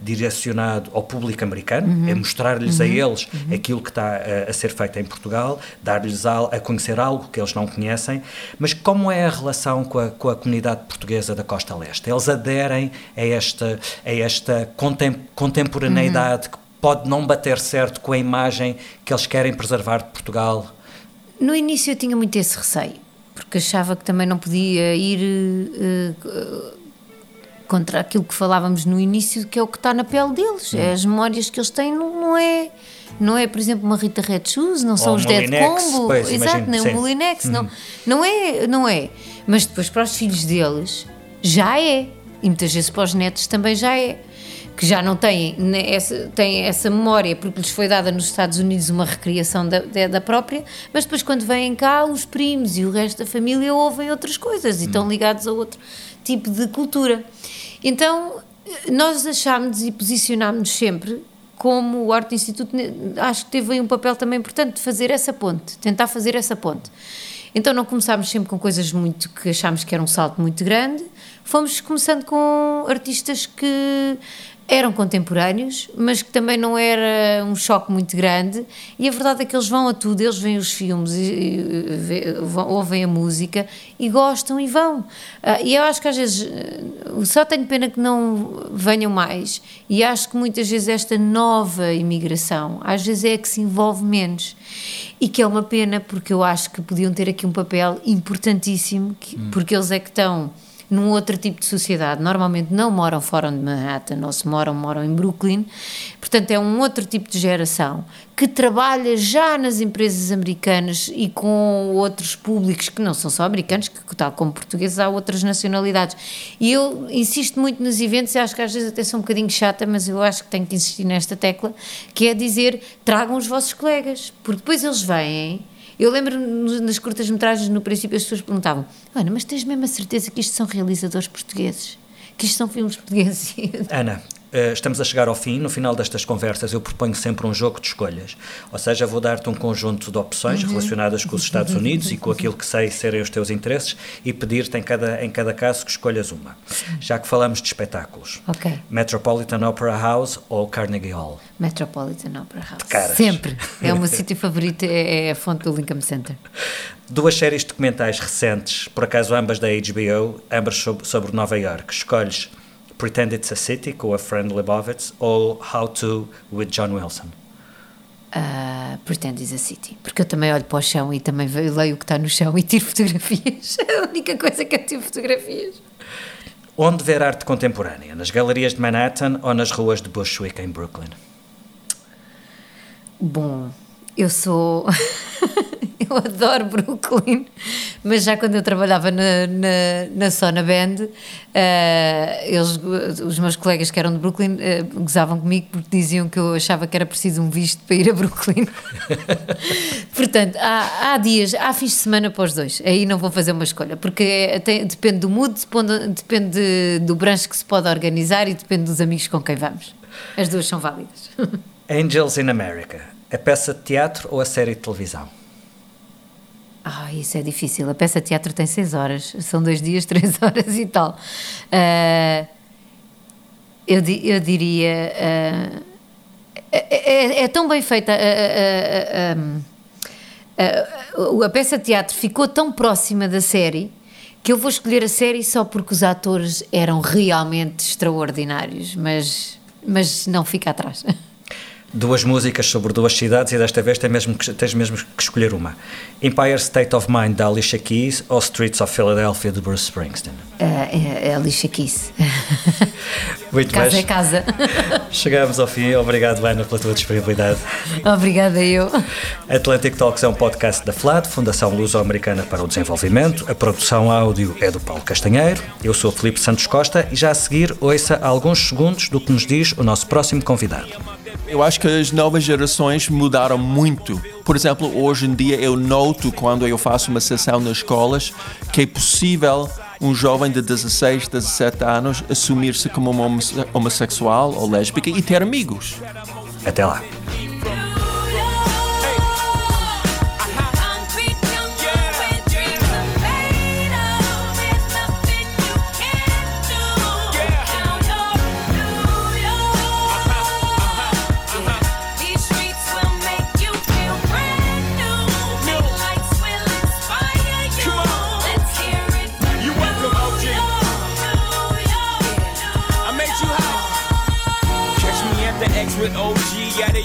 direcionado ao público americano, uhum. é mostrar-lhes uhum. a eles uhum. aquilo que está uh, a ser feito em Portugal, dar-lhes a, a, conhecer algo que eles não conhecem, mas como é a relação com a, com a comunidade portuguesa da Costa Leste? Eles aderem a esta, a esta contem, contemporaneidade que pode não bater certo com a imagem que eles querem preservar de Portugal? No início eu tinha muito esse receio, porque achava que também não podia ir uh, contra aquilo que falávamos no início, que é o que está na pele deles, é as memórias que eles têm, não, não é não é, por exemplo, uma Rita Red Shoes, não Ou são os Dead Combo, pois, exato, nem o Molinex, uhum. não, não é, não é. Mas depois para os filhos deles já é, e muitas vezes para os netos também já é que já não têm essa, têm essa memória porque lhes foi dada nos Estados Unidos uma recriação da, da própria, mas depois quando vêm cá os primos e o resto da família ouvem outras coisas e estão hum. ligados a outro tipo de cultura. Então nós achámos e posicionámos-nos sempre como o Arte Instituto acho que teve aí um papel também importante de fazer essa ponte, tentar fazer essa ponte. Então não começámos sempre com coisas muito que achámos que era um salto muito grande, fomos começando com artistas que eram contemporâneos, mas que também não era um choque muito grande. E a verdade é que eles vão a tudo, eles veem os filmes, ouvem a música e gostam e vão. Uh, e eu acho que às vezes uh, só tenho pena que não venham mais. E acho que muitas vezes esta nova imigração, às vezes é que se envolve menos. E que é uma pena, porque eu acho que podiam ter aqui um papel importantíssimo, hum. porque eles é que estão num outro tipo de sociedade. Normalmente não moram fora de Manhattan, ou se moram, moram em Brooklyn. Portanto, é um outro tipo de geração que trabalha já nas empresas americanas e com outros públicos que não são só americanos, que tal como portugueses há outras nacionalidades. E eu insisto muito nos eventos, e acho que às vezes até sou um bocadinho chata, mas eu acho que tenho que insistir nesta tecla, que é dizer, tragam os vossos colegas, porque depois eles vêm eu lembro nas curtas-metragens, no princípio, as pessoas perguntavam: Ana, mas tens mesmo a certeza que isto são realizadores portugueses? Que isto são filmes portugueses? Ana, estamos a chegar ao fim. No final destas conversas, eu proponho sempre um jogo de escolhas. Ou seja, vou dar-te um conjunto de opções uhum. relacionadas com os Estados Unidos e com aquilo que sei serem os teus interesses e pedir-te em cada, em cada caso que escolhas uma. Já que falamos de espetáculos: okay. Metropolitan Opera House ou Carnegie Hall? Metropolitan Opera House. Caras. Sempre. É o meu sítio favorito, é, é a fonte do Lincoln Center. Duas séries documentais recentes, por acaso ambas da HBO, ambas sobre, sobre Nova York. Escolhes Pretend It's a City, com a Fran Lebowitz, ou How To, with John Wilson? Uh, Pretend It's a City, porque eu também olho para o chão e também leio o que está no chão e tiro fotografias. É a única coisa que eu tiro fotografias. Onde ver arte contemporânea? Nas galerias de Manhattan ou nas ruas de Bushwick, em Brooklyn? Bom, eu sou. eu adoro Brooklyn, mas já quando eu trabalhava na, na, na Sona Band, uh, eles, os meus colegas que eram de Brooklyn uh, gozavam comigo porque diziam que eu achava que era preciso um visto para ir a Brooklyn. Portanto, há, há dias, há fins de semana para os dois, aí não vou fazer uma escolha, porque é, tem, depende do mood, depende, depende do branche que se pode organizar e depende dos amigos com quem vamos. As duas são válidas. Angels in America, a peça de teatro ou a série de televisão? Ah, isso é difícil. A peça de teatro tem seis horas, são dois dias, três horas e tal. Uh, eu, eu diria. Uh, é, é, é, tão bem feita. Uh, a peça de teatro ficou tão próxima da série que eu vou escolher a série só porque os atores eram realmente extraordinários, mas, mas não fica atrás. duas músicas sobre duas cidades e desta vez tens mesmo que, tens mesmo que escolher uma. Empire State of Mind da Alicia Keys ou Streets of Philadelphia de Bruce Springsteen? Uh, é, é Alicia Keys. Muito casa bem. é casa. Chegamos ao fim. Obrigado, Ana, pela tua disponibilidade. Obrigada eu. Atlantic Talks é um podcast da FLAD, Fundação Luso-Americana para o Desenvolvimento. A produção áudio é do Paulo Castanheiro. Eu sou o Filipe Santos Costa e já a seguir ouça alguns segundos do que nos diz o nosso próximo convidado. Eu acho que as novas gerações mudaram muito. Por exemplo, hoje em dia eu noto quando eu faço uma sessão nas escolas que é possível um jovem de 16, 17 anos assumir-se como uma homossexual ou lésbica e ter amigos. Até lá.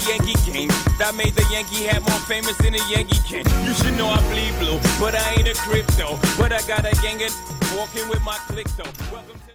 Yankee game. That made the Yankee hat more famous than a Yankee can. You should know I bleed blue, but I ain't a crypto. But I got a gang walking with my click though. Welcome